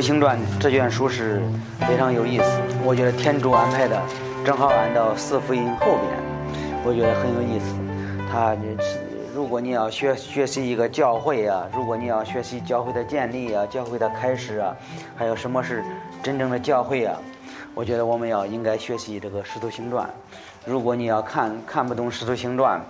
徒行传》这卷书是非常有意思，我觉得天主安排的正好按到四福音后边，我觉得很有意思。他如果你要学学习一个教会啊，如果你要学习教会的建立啊、教会的开始啊，还有什么是真正的教会啊，我觉得我们要应该学习这个《使徒行传》。如果你要看看不懂《使徒行传》，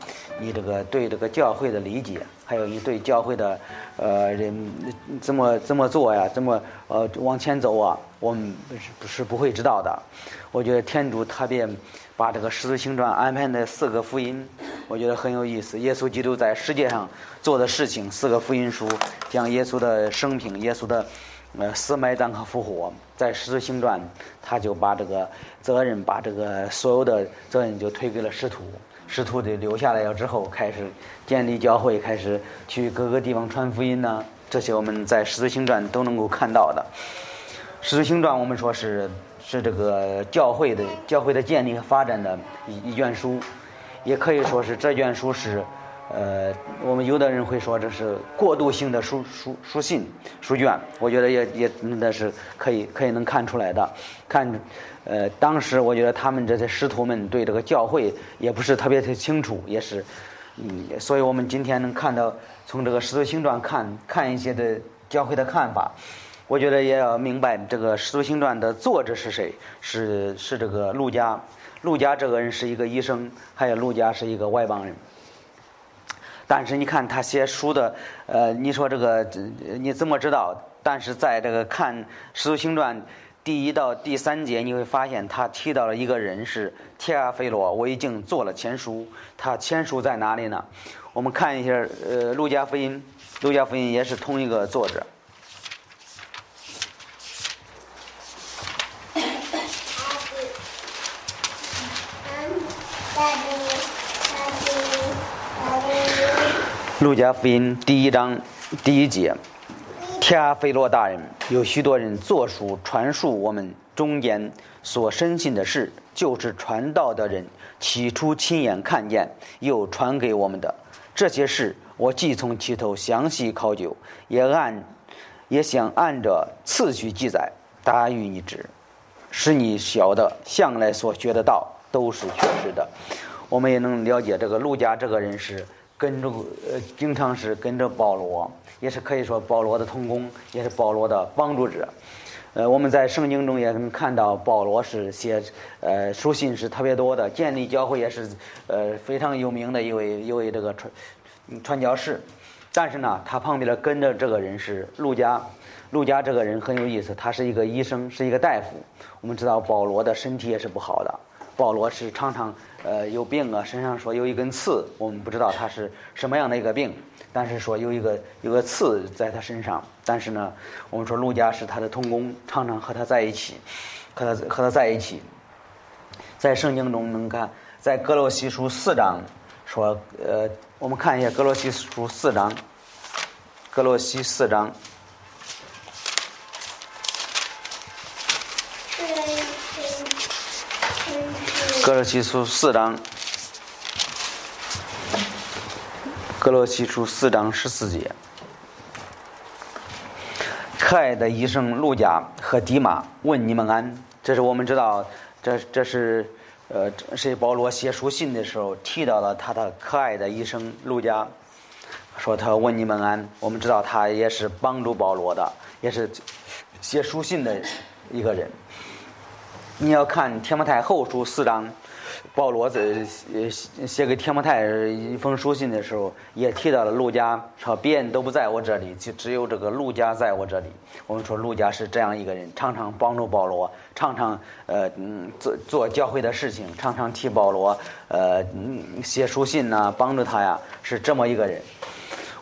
你这个对这个教会的理解，还有你对教会的，呃，人怎么怎么做呀，怎么呃往前走啊，我们不是不是不会知道的。我觉得天主特别把这个《十字星传》安排的四个福音，我觉得很有意思。耶稣基督在世界上做的事情，四个福音书讲耶稣的生平，耶稣的。呃，死埋葬和复活，在《十字星传》，他就把这个责任，把这个所有的责任就推给了使徒，师徒的留下来了之后，开始建立教会，开始去各个地方传福音呢。这些我们在《十字星传》都能够看到的。《十字星传》我们说是是这个教会的教会的建立和发展的一一卷书，也可以说是这卷书是。呃，我们有的人会说这是过渡性的书书书信书卷，我觉得也也那是可以可以能看出来的。看，呃，当时我觉得他们这些师徒们对这个教会也不是特别的清楚，也是，嗯，所以我们今天能看到从这个使徒行传看看一些的教会的看法，我觉得也要明白这个使徒行传的作者是谁，是是这个陆家，陆家这个人是一个医生，还有陆家是一个外邦人。但是你看他写书的，呃，你说这个你怎么知道？但是在这个看《使徒行传》第一到第三节，你会发现他提到了一个人是提阿菲罗，我已经做了签书。他签书在哪里呢？我们看一下，呃，《路加福音》，《路加福音》也是同一个作者。路加福音第一章第一节，提阿非罗大人，有许多人作书传述我们中间所深信的事，就是传道的人起初亲眼看见，又传给我们的这些事，我既从其头详细考究，也按也想按着次序记载，答与你知，使你晓得向来所学的道都是确实的。我们也能了解这个路加这个人是。跟着呃，经常是跟着保罗，也是可以说保罗的同工，也是保罗的帮助者。呃，我们在圣经中也能看到保罗是写呃书信是特别多的，建立教会也是呃非常有名的一位一位这个传传教士。但是呢，他旁边的跟着这个人是路加，路加这个人很有意思，他是一个医生，是一个大夫。我们知道保罗的身体也是不好的，保罗是常常。呃，有病啊，身上说有一根刺，我们不知道他是什么样的一个病，但是说有一个有个刺在他身上。但是呢，我们说陆家是他的同工，常常和他在一起，和他和他在一起。在圣经中能看，在格罗西书四章说，呃，我们看一下格罗西书四章，格罗西四章。格罗西书四章，格罗西书四章十四节。可爱的医生路加和迪马问你们安，这是我们知道，这这是呃，是保罗写书信的时候提到了他的可爱的医生路加，说他问你们安。我们知道他也是帮助保罗的，也是写书信的一个人。你要看《天摩太后书》四章，保罗在写写给天摩太一封书信的时候，也提到了陆家，说别人都不在我这里，就只有这个陆家在我这里。我们说陆家是这样一个人，常常帮助保罗，常常呃嗯做做教会的事情，常常替保罗呃嗯写书信呐，帮助他呀，是这么一个人。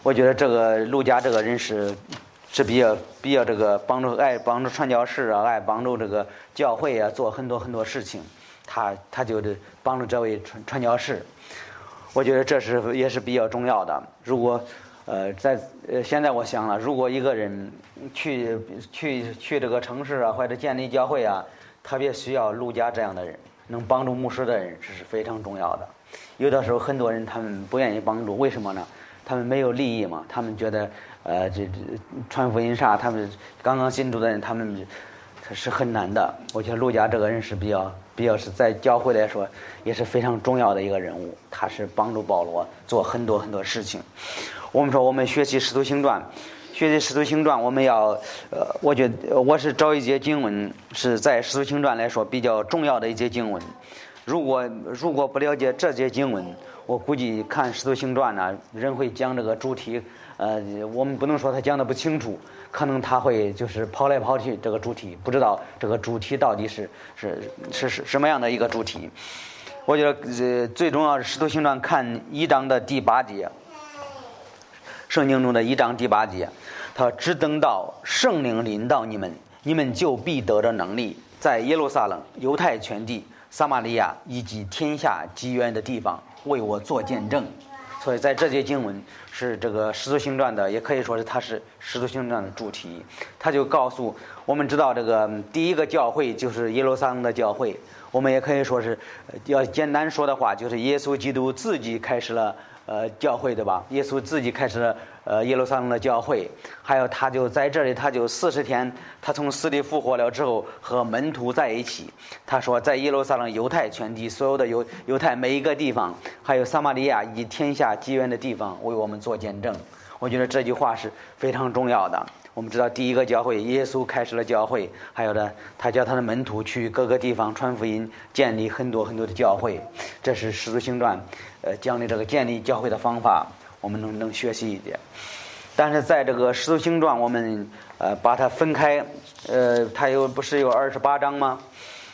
我觉得这个陆家这个人是。是比较比较这个帮助爱帮助传教士啊，爱帮助这个教会啊，做很多很多事情。他他就得帮助这位传传教士。我觉得这是也是比较重要的。如果呃在呃现在我想了，如果一个人去去去这个城市啊，或者建立教会啊，特别需要陆家这样的人，能帮助牧师的人，这是非常重要的。有的时候很多人他们不愿意帮助，为什么呢？他们没有利益嘛，他们觉得。呃，这这传福音啥，他们刚刚信主的人，他们是很难的。我觉得路加这个人是比较比较是在教会来说也是非常重要的一个人物，他是帮助保罗做很多很多事情。我们说我们学习《使徒行传》，学习《使徒行传》，我们要呃，我觉得我是找一节经文是在《使徒行传》来说比较重要的一节经文。如果如果不了解这节经文，我估计看《使徒行传》呢，人会讲这个主题。呃，我们不能说他讲的不清楚，可能他会就是跑来跑去这个主题，不知道这个主题到底是是是是什么样的一个主题。我觉得呃最重要是《使徒行传》看一章的第八节，圣经中的一章第八节，他只等到圣灵临到你们，你们就必得着能力，在耶路撒冷、犹太全地、撒玛利亚以及天下极远的地方为我做见证。所以在这些经文是这个《使徒行传》的，也可以说是它是《使徒行传》的主题。他就告诉我们，知道这个第一个教会就是耶路撒冷的教会。我们也可以说是，要简单说的话，就是耶稣基督自己开始了呃教会，对吧？耶稣自己开始了呃耶路撒冷的教会。还有他就在这里，他就四十天，他从死里复活了之后，和门徒在一起。他说，在耶路撒冷犹太全地所有的犹犹太每一个地方，还有撒玛利亚以及天下极远的地方，为我们做见证。我觉得这句话是非常重要的。我们知道，第一个教会，耶稣开始了教会，还有呢，他叫他的门徒去各个地方传福音，建立很多很多的教会。这是《使徒行传》呃讲的这个建立教会的方法，我们能能学习一点。但是在这个《使徒行传》，我们呃把它分开，呃，它有不是有二十八章吗？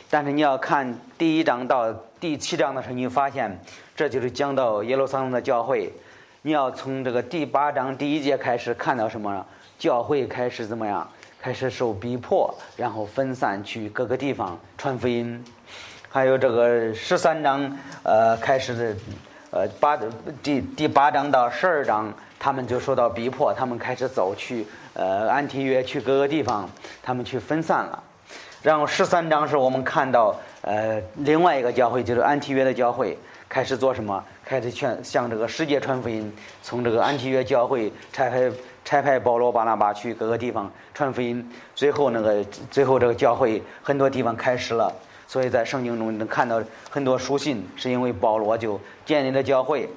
但是你要看第一章到第七章的时候，你发现这就是讲到耶路撒冷的教会。你要从这个第八章第一节开始看到什么？教会开始怎么样？开始受逼迫，然后分散去各个地方传福音。还有这个十三章，呃，开始的，呃，八第第八章到十二章，他们就受到逼迫，他们开始走去，呃，安提约去各个地方，他们去分散了。然后十三章是我们看到，呃，另外一个教会就是安提约的教会开始做什么？开始劝向这个世界传福音，从这个安提约教会拆开。差派保罗、巴拿巴去各个地方传福音，最后那个最后这个教会很多地方开始了，所以在圣经中能看到很多书信，是因为保罗就建立了教会。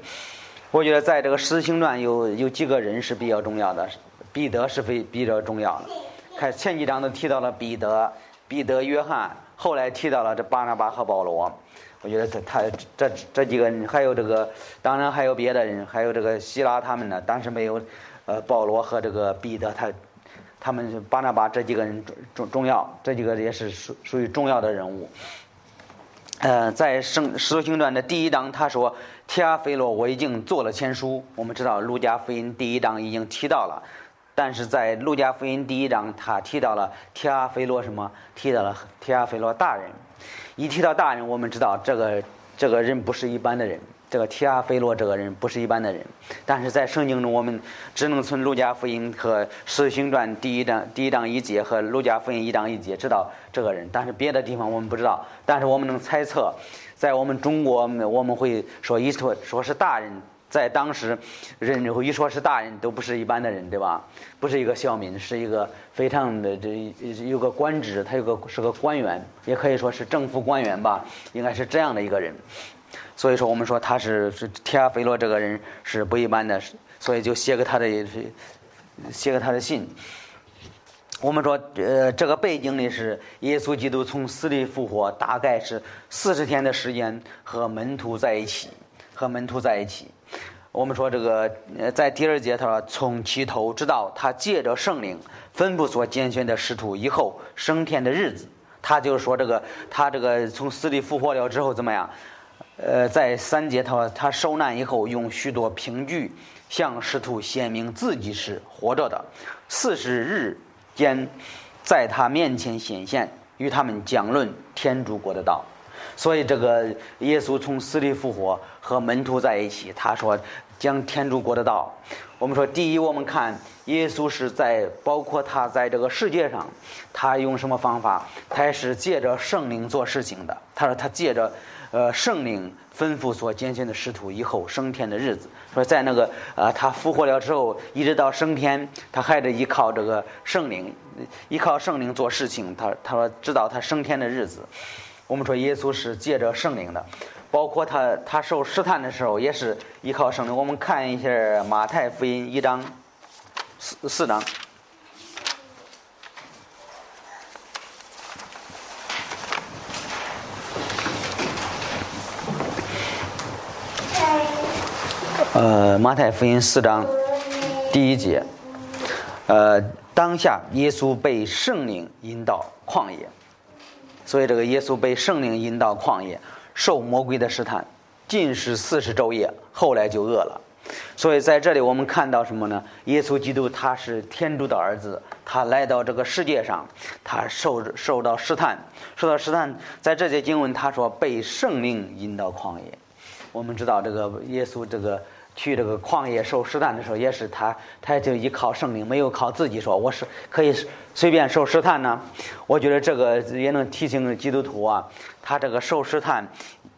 我觉得在这个使徒行传有有几个人是比较重要的，彼得是非比较重要的。看前几章都提到了彼得、彼得、约翰，后来提到了这巴拿巴和保罗。我觉得他他这这几个人，还有这个当然还有别的人，还有这个希拉他们呢，但是没有。呃，保罗和这个彼得，他他们巴拿巴这几个人重重要，这几个也是属属于重要的人物。呃，在圣使徒行传的第一章，他说：“提阿菲罗，我已经做了签书。”我们知道路加福音第一章已经提到了，但是在路加福音第一章，他提到了提阿菲罗什么？提到了提阿菲罗大人。一提到大人，我们知道这个这个人不是一般的人。这个提阿菲罗这个人不是一般的人，但是在圣经中，我们只能从路加福音和使行传第一章第一章一节和路加福音一章一节知道这个人，但是别的地方我们不知道。但是我们能猜测，在我们中国，我们会说一说说是大人，在当时人一说是大人，都不是一般的人，对吧？不是一个小民，是一个非常的这有个官职，他有个是个官员，也可以说是政府官员吧，应该是这样的一个人。所以说，我们说他是是提阿菲罗这个人是不一般的，所以就写给他的写给他的信。我们说，呃，这个背景呢是耶稣基督从死里复活，大概是四十天的时间和门徒在一起，和门徒在一起。我们说这个，呃，在第二节他说，从起头直到他借着圣灵分布所拣选的使徒以后升天的日子，他就是说这个他这个从死里复活了之后怎么样？呃，在三节他他受难以后，用许多凭据向使徒显明自己是活着的。四十日间，在他面前显现，与他们讲论天主国的道。所以，这个耶稣从死里复活，和门徒在一起。他说，讲天主国的道。我们说，第一，我们看耶稣是在包括他在这个世界上，他用什么方法？他是借着圣灵做事情的。他说，他借着呃圣灵吩咐所拣选的使徒以后升天的日子。说在那个呃他复活了之后，一直到升天，他还得依靠这个圣灵，依靠圣灵做事情。他他说，直到他升天的日子，我们说耶稣是借着圣灵的。包括他他受试探的时候，也是依靠圣灵。我们看一下马太福音一章四四章，呃，马太福音四章第一节，呃，当下耶稣被圣灵引导旷野，所以这个耶稣被圣灵引导旷野。受魔鬼的试探，禁食四十昼夜，后来就饿了。所以在这里我们看到什么呢？耶稣基督他是天主的儿子，他来到这个世界上，他受受到试探，受到试探。在这节经文他说被圣灵引导旷野。我们知道这个耶稣这个去这个旷野受试探的时候，也是他他就依靠圣灵，没有靠自己说我是可以随便受试探呢。我觉得这个也能提醒基督徒啊。他这个受试探，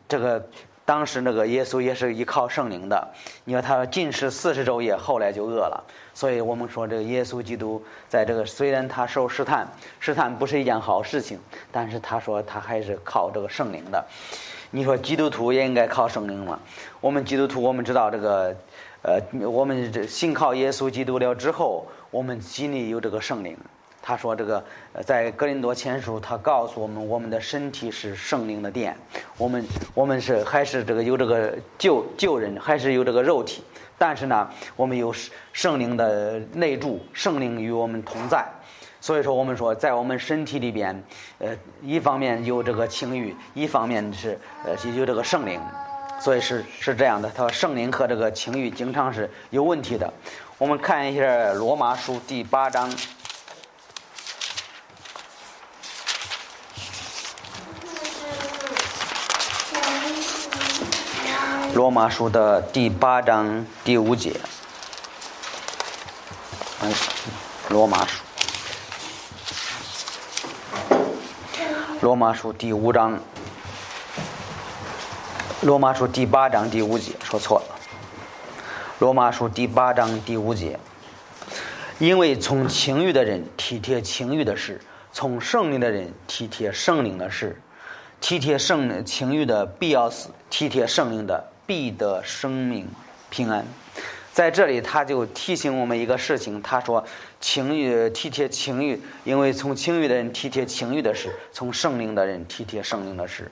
这个当时那个耶稣也是依靠圣灵的。你说他禁食四十昼夜，后来就饿了。所以我们说这个耶稣基督在这个虽然他受试探，试探不是一件好事情，但是他说他还是靠这个圣灵的。你说基督徒也应该靠圣灵吗？我们基督徒我们知道这个，呃，我们这信靠耶稣基督了之后，我们心里有这个圣灵。他说：“这个在格林多前书，他告诉我们，我们的身体是圣灵的殿。我们我们是还是这个有这个旧旧人，还是有这个肉体？但是呢，我们有圣灵的内助，圣灵与我们同在。所以说，我们说在我们身体里边，呃，一方面有这个情欲，一方面是呃有这个圣灵。所以是是这样的。他说，圣灵和这个情欲经常是有问题的。我们看一下罗马书第八章。”罗马书的第八章第五节，罗马书，罗马书第五章，罗马书第八章第五节，说错了。罗马书第八章第五节，因为从情欲的人体贴情欲的事，从圣灵的人体贴圣灵的事，体贴圣情欲的必要死，体贴圣灵的。必得生命平安，在这里他就提醒我们一个事情。他说：“情欲体贴情欲，因为从情欲的人体贴情欲的事，从圣灵的人体贴圣灵的事。”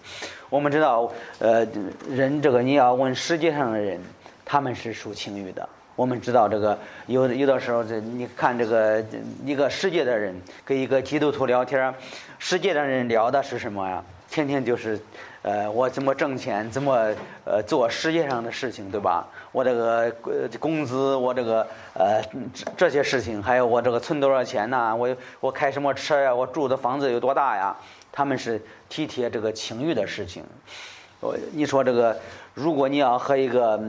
我们知道，呃，人这个你要问世界上的人，他们是属情欲的。我们知道这个有有的时候，这你看这个一个世界的人跟一个基督徒聊天，世界的人聊的是什么呀？天天就是。呃，我怎么挣钱？怎么呃做世界上的事情，对吧？我这个工资，我这个呃这些事情，还有我这个存多少钱呢？我我开什么车呀？我住的房子有多大呀？他们是体贴这个情欲的事情。我你说这个，如果你要和一个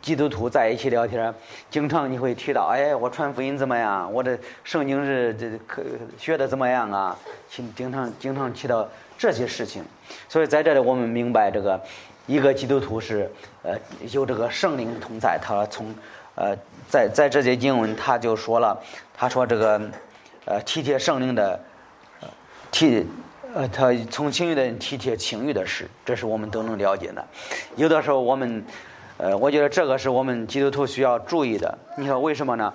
基督徒在一起聊天，经常你会提到，哎，我传福音怎么样？我的圣经是这可学的怎么样啊？经经常经常提到。这些事情，所以在这里我们明白，这个一个基督徒是呃有这个圣灵同在。他从呃在在这些经文他就说了，他说这个呃体贴圣灵的体呃他从情欲的体贴情欲的事，这是我们都能了解的。有的时候我们呃我觉得这个是我们基督徒需要注意的。你说为什么呢？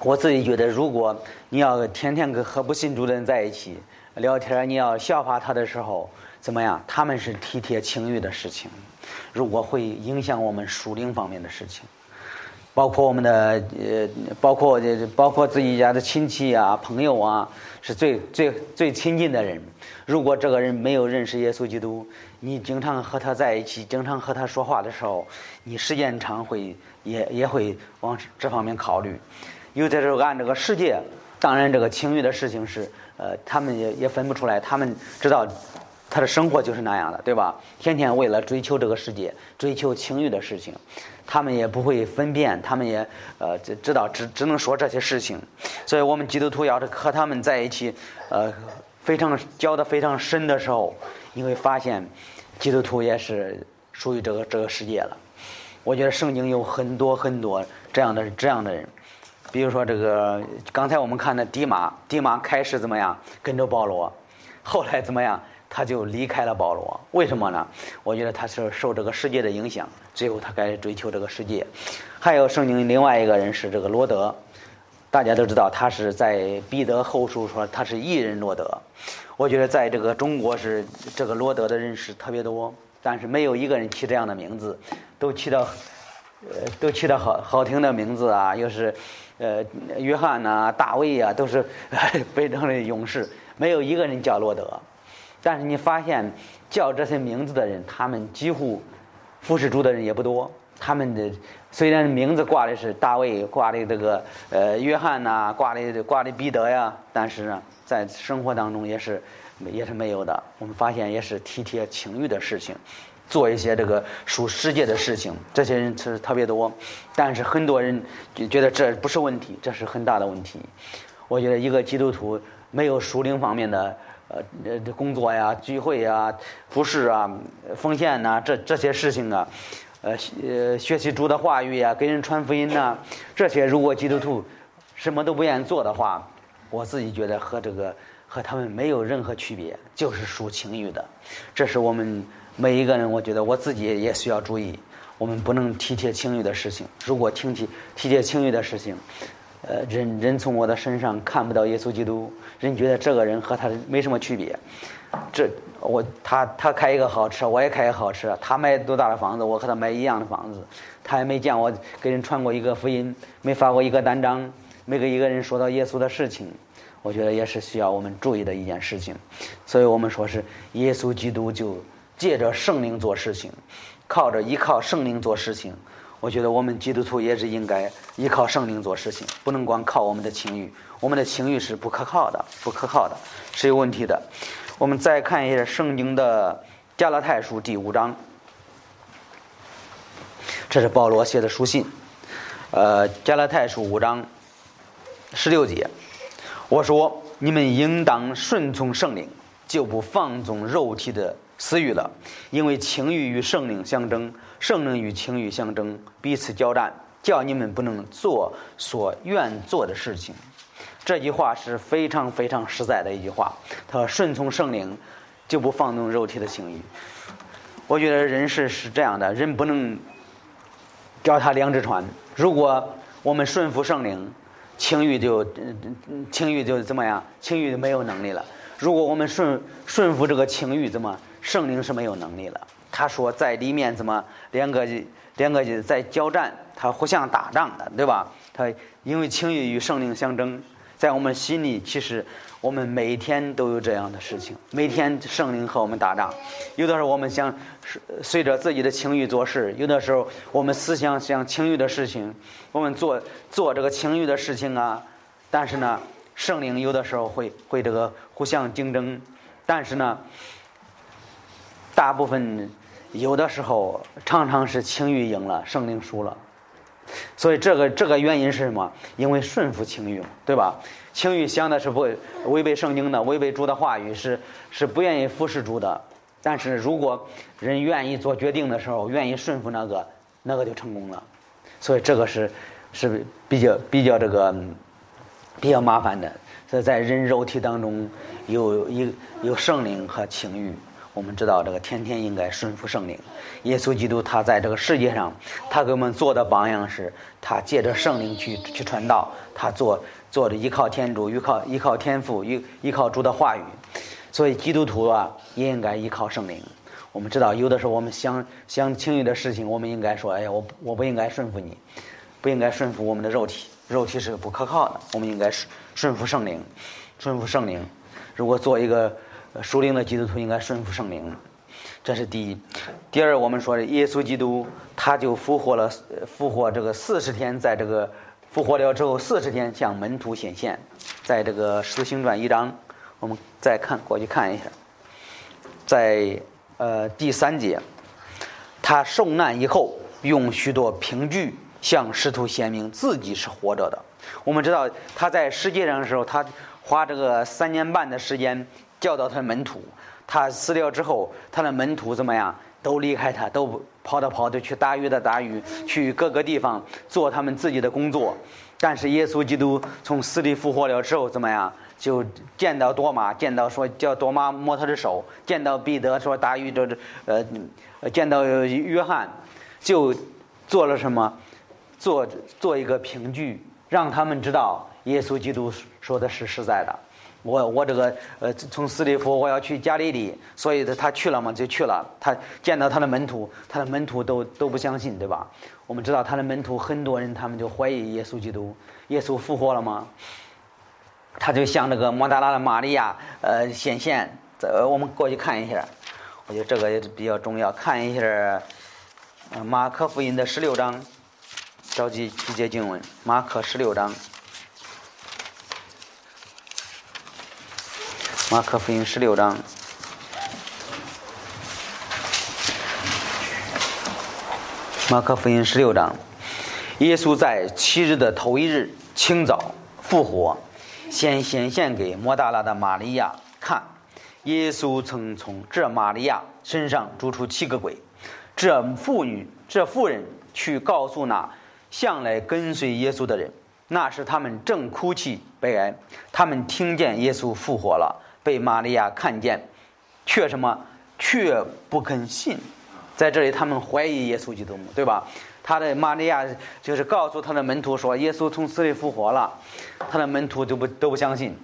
我自己觉得，如果你要天天跟和不信主的人在一起。聊天你要笑话他的时候怎么样？他们是体贴情欲的事情，如果会影响我们属灵方面的事情，包括我们的呃，包括这包括自己家的亲戚啊、朋友啊，是最最最亲近的人。如果这个人没有认识耶稣基督，你经常和他在一起，经常和他说话的时候，你时间长会也也会往这方面考虑。有的时候按这个世界，当然这个情欲的事情是。呃，他们也也分不出来，他们知道他的生活就是那样的，对吧？天天为了追求这个世界，追求情欲的事情，他们也不会分辨，他们也呃知知道只只能说这些事情。所以我们基督徒要是和他们在一起，呃，非常交的非常深的时候，你会发现，基督徒也是属于这个这个世界了。我觉得圣经有很多很多这样的这样的人，比如说这个刚才我们看的迪马，迪马开始怎么样跟着保罗，后来怎么样？他就离开了保罗，为什么呢？我觉得他是受这个世界的影响，最后他开始追求这个世界。还有圣经另外一个人是这个罗德，大家都知道他是在彼得后书说他是异人罗德。我觉得在这个中国是这个罗德的认识特别多，但是没有一个人起这样的名字，都起到呃都起到好好听的名字啊，又是呃约翰呐、大卫啊，都是 非常的勇士，没有一个人叫罗德。但是你发现叫这些名字的人，他们几乎服侍主的人也不多。他们的虽然名字挂的是大卫，挂的这个呃约翰呐，挂的挂的彼得呀，但是呢，在生活当中也是也是没有的。我们发现也是体贴情欲的事情，做一些这个属世界的事情，这些人是特别多。但是很多人就觉得这不是问题，这是很大的问题。我觉得一个基督徒没有属灵方面的。呃，这工作呀、聚会呀、服饰啊、奉献呐，这这些事情啊，呃，呃，学习主的话语呀，给人传福音呐，这些如果基督徒什么都不愿意做的话，我自己觉得和这个和他们没有任何区别，就是属情欲的。这是我们每一个人，我觉得我自己也需要注意，我们不能体贴情欲的事情。如果听起体贴情欲的事情，呃，人人从我的身上看不到耶稣基督，人觉得这个人和他没什么区别。这我他他开一个好车，我也开一个好车。他买多大的房子，我和他买一样的房子。他也没见我给人传过一个福音，没发过一个单张，没给一个人说到耶稣的事情。我觉得也是需要我们注意的一件事情。所以我们说是耶稣基督就借着圣灵做事情，靠着依靠圣灵做事情。我觉得我们基督徒也是应该依靠圣灵做事情，不能光靠我们的情欲。我们的情欲是不可靠的，不可靠的，是有问题的。我们再看一下圣经的加拉太书第五章，这是保罗写的书信。呃，加拉太书五章十六节，我说你们应当顺从圣灵，就不放纵肉体的私欲了，因为情欲与圣灵相争。圣灵与情欲相争，彼此交战，叫你们不能做所愿做的事情。这句话是非常非常实在的一句话。他说：“顺从圣灵，就不放纵肉体的情欲。”我觉得人是是这样的，人不能脚踏两只船。如果我们顺服圣灵，情欲就情欲就怎么样？情欲就没有能力了。如果我们顺顺服这个情欲，怎么圣灵是没有能力了？他说，在里面怎么两个两个在交战，他互相打仗的，对吧？他因为情欲与圣灵相争，在我们心里，其实我们每天都有这样的事情。每天圣灵和我们打仗，有的时候我们想随着自己的情欲做事，有的时候我们思想想情欲的事情，我们做做这个情欲的事情啊。但是呢，圣灵有的时候会会这个互相竞争，但是呢，大部分。有的时候，常常是情欲赢了，圣灵输了。所以这个这个原因是什么？因为顺服情欲，对吧？情欲想的是不违背圣经的，违背主的话语，是是不愿意服侍主的。但是如果人愿意做决定的时候，愿意顺服那个，那个就成功了。所以这个是是比较比较这个比较麻烦的。所以在人肉体当中有一有圣灵和情欲。我们知道这个天天应该顺服圣灵。耶稣基督他在这个世界上，他给我们做的榜样是，他借着圣灵去去传道，他做做的依靠天主，依靠依靠天父，依依靠主的话语。所以基督徒啊，也应该依靠圣灵。我们知道，有的时候我们想想轻易的事情，我们应该说：“哎呀，我我不应该顺服你，不应该顺服我们的肉体，肉体是不可靠的。我们应该顺顺服圣灵，顺服圣灵。如果做一个。”属灵的基督徒应该顺服圣灵，这是第一。第二，我们说耶稣基督，他就复活了，复活这个四十天，在这个复活了之后四十天向门徒显现，在这个使徒行传一章，我们再看过去看一下，在呃第三节，他受难以后，用许多凭据向使徒显明自己是活着的。我们知道他在世界上的时候，他花这个三年半的时间教导他的门徒。他死掉之后，他的门徒怎么样？都离开他，都跑着跑着去打鱼的打鱼，去各个地方做他们自己的工作。但是耶稣基督从死里复活了之后，怎么样？就见到多马，见到说叫多马摸他的手，见到彼得说打鱼的呃，见到约翰，就做了什么？做做一个凭据，让他们知道耶稣基督说的是实在的。我我这个呃，从斯里夫我要去加利利，所以他他去了嘛，就去了。他见到他的门徒，他的门徒都都不相信，对吧？我们知道他的门徒很多人，他们就怀疑耶稣基督，耶稣复活了吗？他就向那个莫大拉的玛利亚呃显现。这我们过去看一下，我觉得这个也是比较重要。看一下马可福音的十六章，着急几节经文，马可十六章。马可福音十六章，马可福音十六章，耶稣在七日的头一日清早复活，先显现给莫大拉的玛利亚看。耶稣曾从这玛利亚身上逐出七个鬼。这妇女、这妇人去告诉那向来跟随耶稣的人，那时他们正哭泣悲哀，他们听见耶稣复活了。被玛利亚看见，却什么？却不肯信。在这里，他们怀疑耶稣基督，对吧？他的玛利亚就是告诉他的门徒说，耶稣从死里复活了。他的门徒都不都不相信。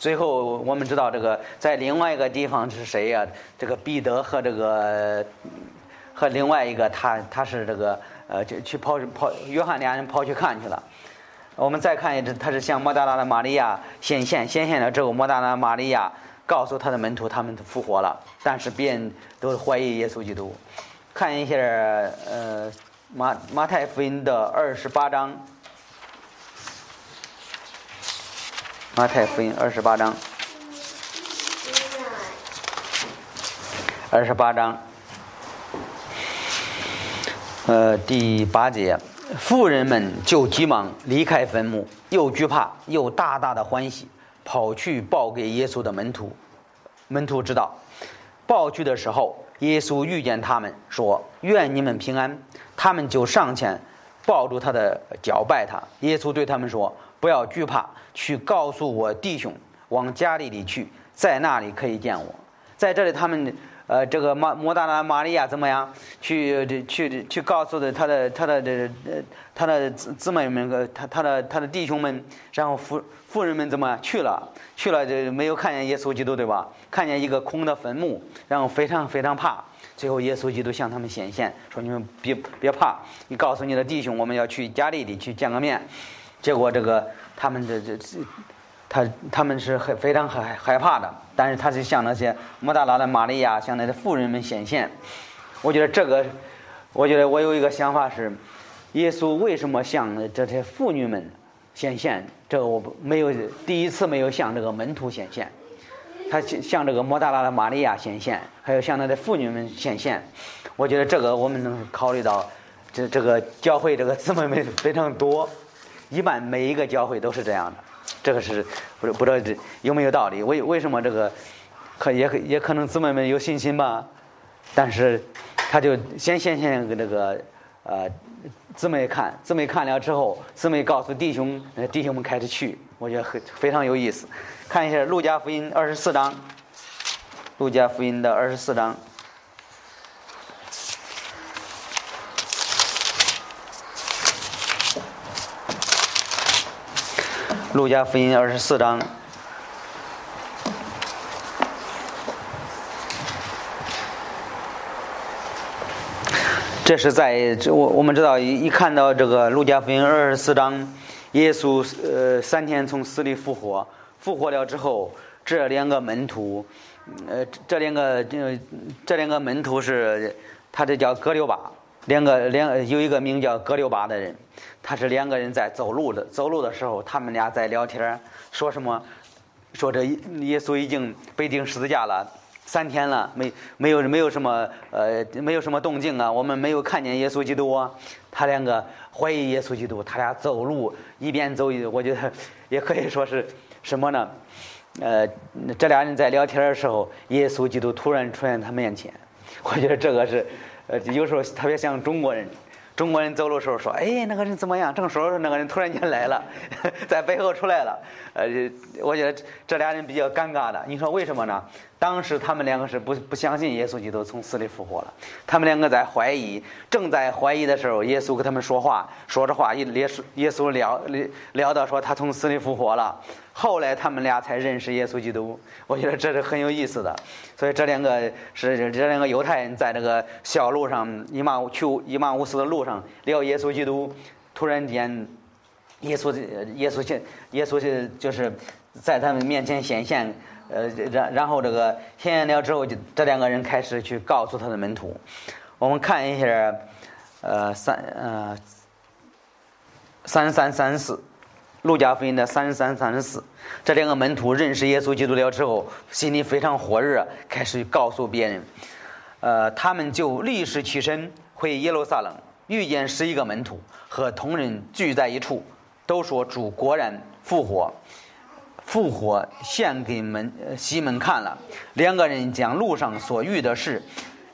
最后，我们知道这个在另外一个地方是谁呀？这个彼得和这个和另外一个他他是这个呃，就去跑跑，约翰两人跑去看去了。我们再看一次，他是向莫大拉的玛利亚显现，显现了之后，莫大拉玛利亚告诉他的门徒，他们复活了。但是别人都怀疑耶稣基督。看一下，呃，马马太福音的二十八章，马太福音二十八章，二十八章，呃，第八节。妇人们就急忙离开坟墓，又惧怕又大大的欢喜，跑去报给耶稣的门徒。门徒知道，报去的时候，耶稣遇见他们，说：“愿你们平安。”他们就上前抱住他的脚拜他。耶稣对他们说：“不要惧怕，去告诉我弟兄，往家里里去，在那里可以见我。”在这里，他们。呃，这个马莫大拉玛利亚怎么样？去去去告诉的他的他的这呃他的姊姊妹们他他的他的弟兄们，然后妇妇人们怎么去了？去了就没有看见耶稣基督对吧？看见一个空的坟墓，然后非常非常怕。最后耶稣基督向他们显现，说你们别别怕，你告诉你的弟兄，我们要去加利利去见个面。结果这个他们这这这。他他们是很非常害害怕的，但是他是向那些莫大拉的玛利亚，向那些妇人们显现。我觉得这个，我觉得我有一个想法是，耶稣为什么向这些妇女们显现？这个我没有第一次没有向这个门徒显现，他向这个莫大拉的玛利亚显现，还有向那些妇女们显现。我觉得这个我们能考虑到，这这个教会这个姊妹们非常多，一般每一个教会都是这样的。这个是不不知道这有没有道理？为为什么这个可也可也可能姊妹们有信心吧？但是他就先先先给这个呃姊妹看，姊妹看了之后，姊妹告诉弟兄，弟兄们开始去，我觉得很非常有意思。看一下《路加福音》二十四章，《路加福音》的二十四章。路加福音二十四章，这是在这我我们知道一一看到这个路加福音二十四章，耶稣呃三天从死里复活，复活了之后，这两个门徒，呃这两个这这两个门徒是，他这叫格留巴。两个两有一个名叫格留巴的人，他是两个人在走路的，走路的时候，他们俩在聊天说什么？说这耶稣已经被钉十字架了，三天了，没没有没有什么呃没有什么动静啊，我们没有看见耶稣基督啊。他两个怀疑耶稣基督，他俩走路一边走，我觉得也可以说是什么呢？呃，这俩人在聊天的时候，耶稣基督突然出现他面前，我觉得这个是呃有时候特别像中国人。中国人走路时候说：“哎，那个人怎么样？”正说着，那个人突然间来了，在背后出来了。呃，我觉得这俩人比较尴尬的。你说为什么呢？当时他们两个是不不相信耶稣基督从死里复活了，他们两个在怀疑，正在怀疑的时候，耶稣跟他们说话，说着话，耶稣耶稣聊聊到说他从死里复活了。后来他们俩才认识耶稣基督，我觉得这是很有意思的。所以这两个是这两个犹太人在这个小路上一马去一马乌斯的路上聊耶稣基督，突然间，耶稣耶稣现耶稣是就是在他们面前显现，呃，然然后这个显现了之后，就这两个人开始去告诉他的门徒。我们看一下，呃，三呃三三三四。路加福音的三十三、三四，这两个门徒认识耶稣基督了之后，心里非常火热，开始告诉别人。呃，他们就立时起身回耶路撒冷，遇见十一个门徒和同人聚在一处，都说主果然复活，复活献给门西门看了。两个人将路上所遇的事，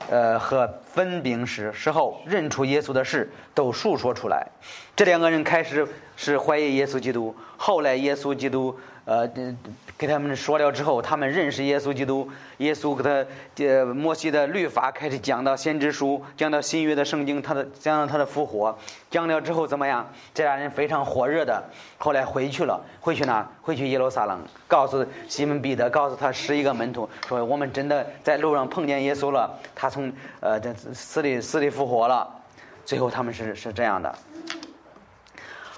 呃和分饼时时候认出耶稣的事都述说出来。这两个人开始。是怀疑耶稣基督，后来耶稣基督呃给他们说了之后，他们认识耶稣基督。耶稣给他呃摩西的律法开始讲到先知书，讲到新约的圣经，他的讲到他的复活，讲了之后怎么样？这俩人非常火热的，后来回去了，回去哪？回去耶路撒冷，告诉西门彼得，告诉他十一个门徒，说我们真的在路上碰见耶稣了，他从呃这死里死里复活了。最后他们是是这样的。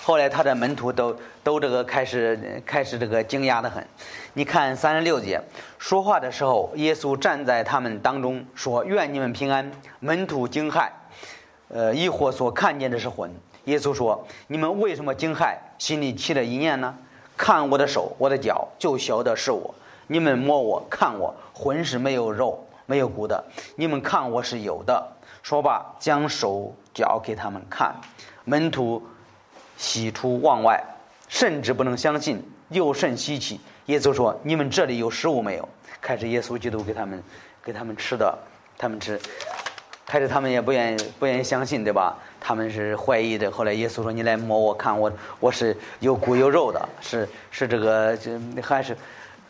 后来他的门徒都都这个开始开始这个惊讶的很，你看三十六节说话的时候，耶稣站在他们当中说：“愿你们平安。”门徒惊骇，呃，疑惑所看见的是魂。耶稣说：“你们为什么惊骇，心里起了一念呢？看我的手，我的脚，就晓得是我。你们摸我，看我，魂是没有肉，没有骨的。你们看我是有的。”说罢，将手脚给他们看。门徒。喜出望外，甚至不能相信，又甚稀奇。耶稣说：“你们这里有食物没有？”开始耶稣基督给他们，给他们吃的，他们吃。开始他们也不愿意，不愿意相信，对吧？他们是怀疑的。后来耶稣说：“你来摸我看，我我是有骨有肉的，是是这个，这还是，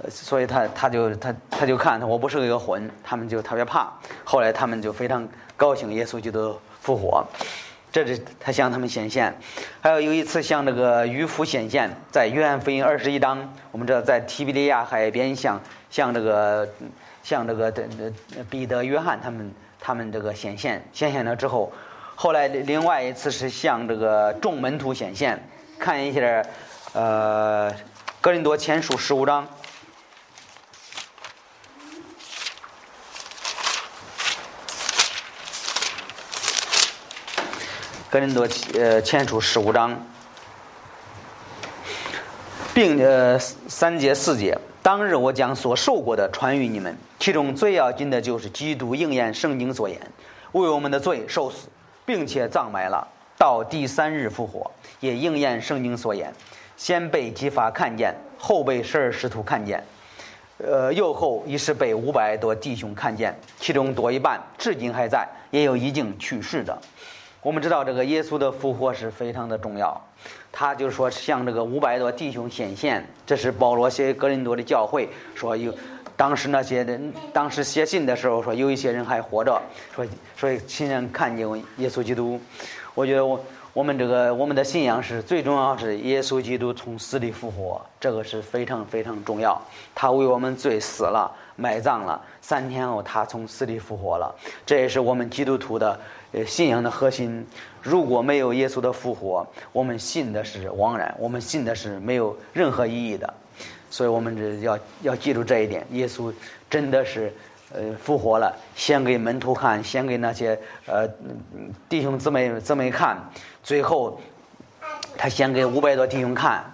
所以他他就他他就看他，我不是一个魂。他们就特别怕。后来他们就非常高兴，耶稣基督复活。”这是他向他们显现，还有有一次向这个渔夫显现，在约翰福音二十一章，我们知道在提比利亚海边向向这个向这个的彼得、约翰他们他们这个显现。显现了之后，后来另外一次是向这个众门徒显现，看一下呃格林多前书十五章。格林多呃前书十五章，并呃三节四节，当日我将所受过的传于你们，其中最要紧的就是基督应验圣经所言，为我们的罪受死，并且葬埋了，到第三日复活，也应验圣经所言，先被激发看见，后被十二使徒看见，呃，又后一是被五百多弟兄看见，其中多一半至今还在，也有已经去世的。我们知道这个耶稣的复活是非常的重要，他就说向这个五百多弟兄显现，这是保罗写格林多的教会说有，当时那些人当时写信的时候说有一些人还活着，说所以亲眼看见耶稣基督。我觉得我我们这个我们的信仰是最重要是耶稣基督从死里复活，这个是非常非常重要。他为我们罪死了，埋葬了，三天后他从死里复活了，这也是我们基督徒的。呃，信仰的核心，如果没有耶稣的复活，我们信的是枉然，我们信的是没有任何意义的。所以，我们这要要记住这一点：耶稣真的是呃复活了，先给门徒看，先给那些呃弟兄姊妹姊妹看，最后他先给五百多弟兄看。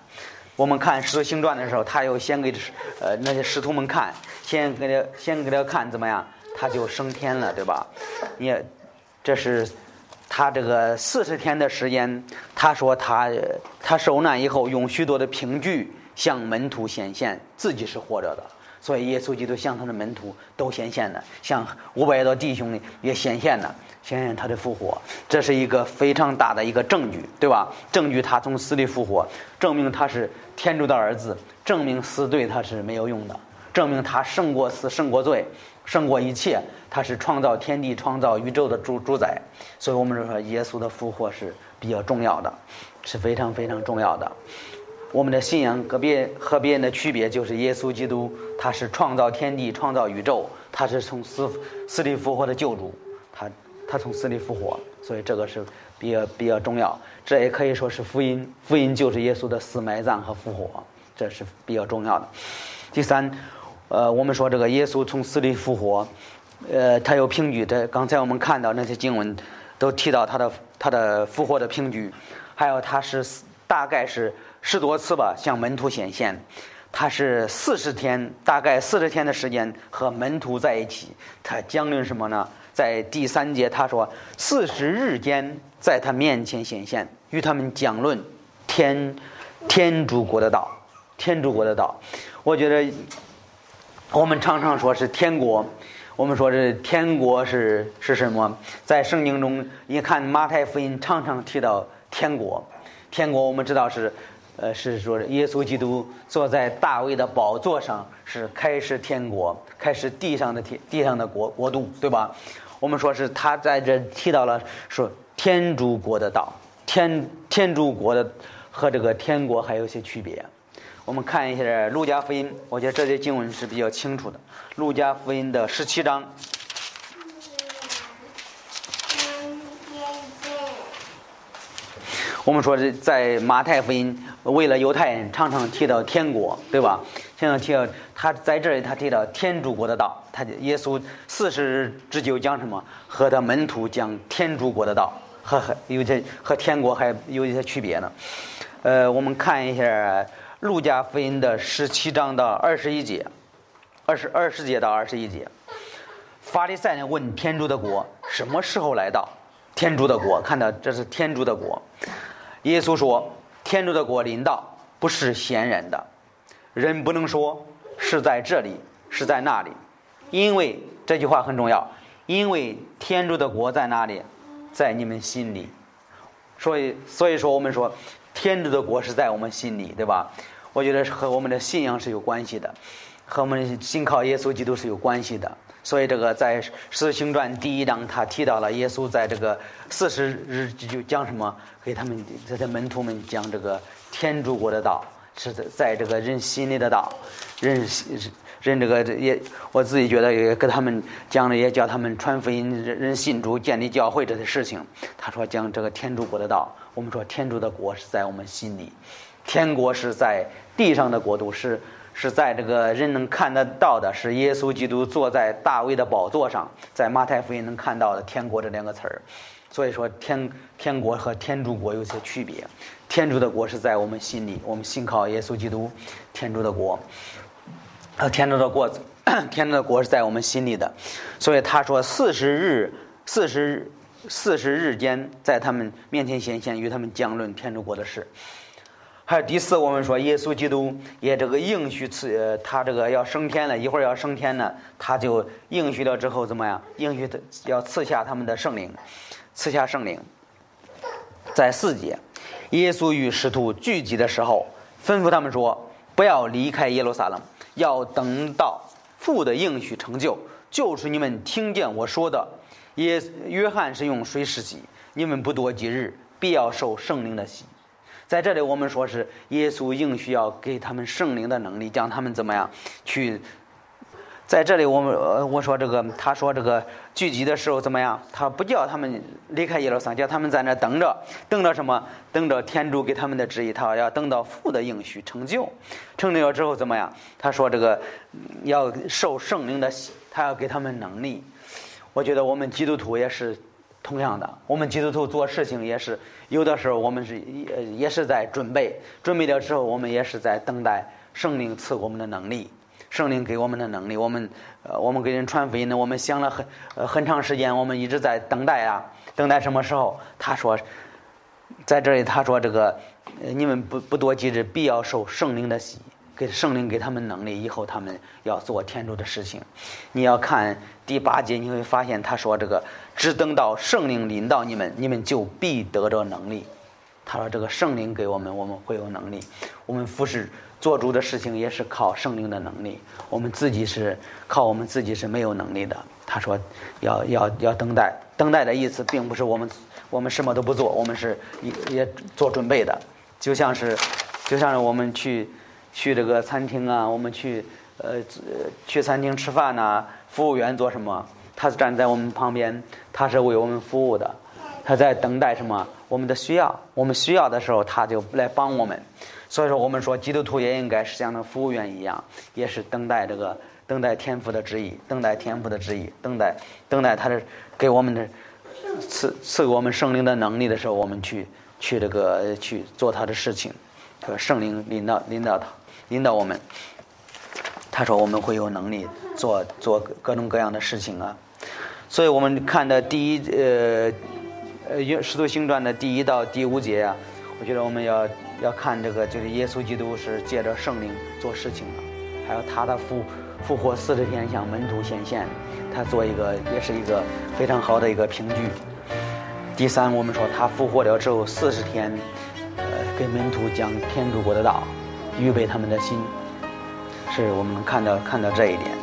我们看《使徒行传》的时候，他又先给呃那些使徒们看，先给他先给他看怎么样，他就升天了，对吧？你也这是他这个四十天的时间，他说他他受难以后，用许多的凭据向门徒显现自己是活着的。所以耶稣基督向他的门徒都显现了，向五百多弟兄呢也显现了，显现他的复活，这是一个非常大的一个证据，对吧？证据他从死里复活，证明他是天主的儿子，证明死对他是没有用的，证明他胜过死，胜过罪，胜过一切，他是创造天地、创造宇宙的主主宰。所以我们就说，耶稣的复活是比较重要的，是非常非常重要的。我们的信仰和别和别人的区别就是，耶稣基督他是创造天地、创造宇宙，他是从死死里复活的救主，他他从死里复活，所以这个是比较比较重要。这也可以说是福音，福音就是耶稣的死、埋葬和复活，这是比较重要的。第三，呃，我们说这个耶稣从死里复活，呃，他有凭据。这刚才我们看到那些经文都提到他的他的复活的凭据，还有他是大概是。十多次吧，向门徒显现，他是四十天，大概四十天的时间和门徒在一起。他讲论什么呢？在第三节他说，四十日间在他面前显现，与他们讲论天天主国的道，天主国的道。我觉得我们常常说是天国，我们说是天国是是什么？在圣经中，一看马太福音常常提到天国，天国我们知道是。呃，是说耶稣基督坐在大卫的宝座上，是开始天国，开始地上的天地上的国国度，对吧？我们说是他在这提到了说天主国的道，天天主国的和这个天国还有些区别。我们看一下路加福音，我觉得这些经文是比较清楚的。路加福音的十七章。我们说是在马太福音，为了犹太人常常提到天国，对吧？常常提到他在这里，他提到天主国的道。他耶稣四十日之久讲什么？和他门徒讲天主国的道，和和有些和天国还有一些区别呢。呃，我们看一下路加福音的十七章到二十一节，二十二十节到二十一节。法利赛人问天主的国什么时候来到？天主的国，看到这是天主的国。耶稣说：“天主的国临到，不是闲人的，人不能说是在这里，是在那里，因为这句话很重要。因为天主的国在哪里，在你们心里。所以，所以说我们说，天主的国是在我们心里，对吧？我觉得和我们的信仰是有关系的，和我们信靠耶稣基督是有关系的。”所以，这个在《使徒行传》第一章，他提到了耶稣在这个四十日就讲什么，给他们这些门徒们讲这个天主国的道，是在在这个人心里的道，人人这个也我自己觉得也给他们讲了，也叫他们传福音，人人信主、建立教会这些事情。他说讲这个天主国的道，我们说天主的国是在我们心里，天国是在地上的国度是。是在这个人能看得到的，是耶稣基督坐在大卫的宝座上，在马太福音能看到的“天国”这两个词儿，所以说天天国和天主国有些区别。天主的国是在我们心里，我们信靠耶稣基督，天主的国，和，天主的国，天主的国是在我们心里的。所以他说四十日，四十四十日间，在他们面前显现，与他们讲论天主国的事。还有第四，我们说耶稣基督也这个应许赐，他这个要升天了，一会儿要升天呢，他就应许了之后怎么样？应许的要赐下他们的圣灵，赐下圣灵。在四节，耶稣与使徒聚集的时候，吩咐他们说：“不要离开耶路撒冷，要等到父的应许成就，就是你们听见我说的。耶约翰是用水施洗，你们不多几日，必要受圣灵的洗。”在这里，我们说是耶稣应许要给他们圣灵的能力，将他们怎么样去？在这里，我们呃我说这个，他说这个聚集的时候怎么样？他不叫他们离开耶路撒冷，叫他们在那等着，等着什么？等着天主给他们的旨意，他要等到父的应许成就，成就了之后怎么样？他说这个要受圣灵的洗，他要给他们能力。我觉得我们基督徒也是同样的，我们基督徒做事情也是有的时候我们是也也是在准备，准备的时候我们也是在等待圣灵赐我们的能力，圣灵给我们的能力。我们呃，我们给人传福音呢，我们想了很很长时间，我们一直在等待啊，等待什么时候？他说，在这里他说这个，你们不不多记着，必要受圣灵的洗。给圣灵给他们能力，以后他们要做天主的事情。你要看第八节，你会发现他说这个只等到圣灵临到你们，你们就必得着能力。他说这个圣灵给我们，我们会有能力。我们服侍做主的事情也是靠圣灵的能力。我们自己是靠我们自己是没有能力的。他说要要要等待，等待的意思并不是我们我们什么都不做，我们是也也做准备的。就像是就像是我们去。去这个餐厅啊，我们去呃去餐厅吃饭呐，服务员做什么？他是站在我们旁边，他是为我们服务的，他在等待什么？我们的需要，我们需要的时候，他就来帮我们。所以说，我们说基督徒也应该是像那服务员一样，也是等待这个等待天父的旨意，等待天父的旨意，等待等待他的给我们的赐赐给我们圣灵的能力的时候，我们去去这个去做他的事情，和圣灵领导领导他。引导我们，他说我们会有能力做做各种各样的事情啊，所以我们看的第一呃呃《使徒行传》的第一到第五节啊，我觉得我们要要看这个就是耶稣基督是借着圣灵做事情的，还有他的复复活四十天向门徒显现，他做一个也是一个非常好的一个凭据。第三，我们说他复活了之后四十天，呃，给门徒讲天主国的道。预备他们的心，是我们看到看到这一点。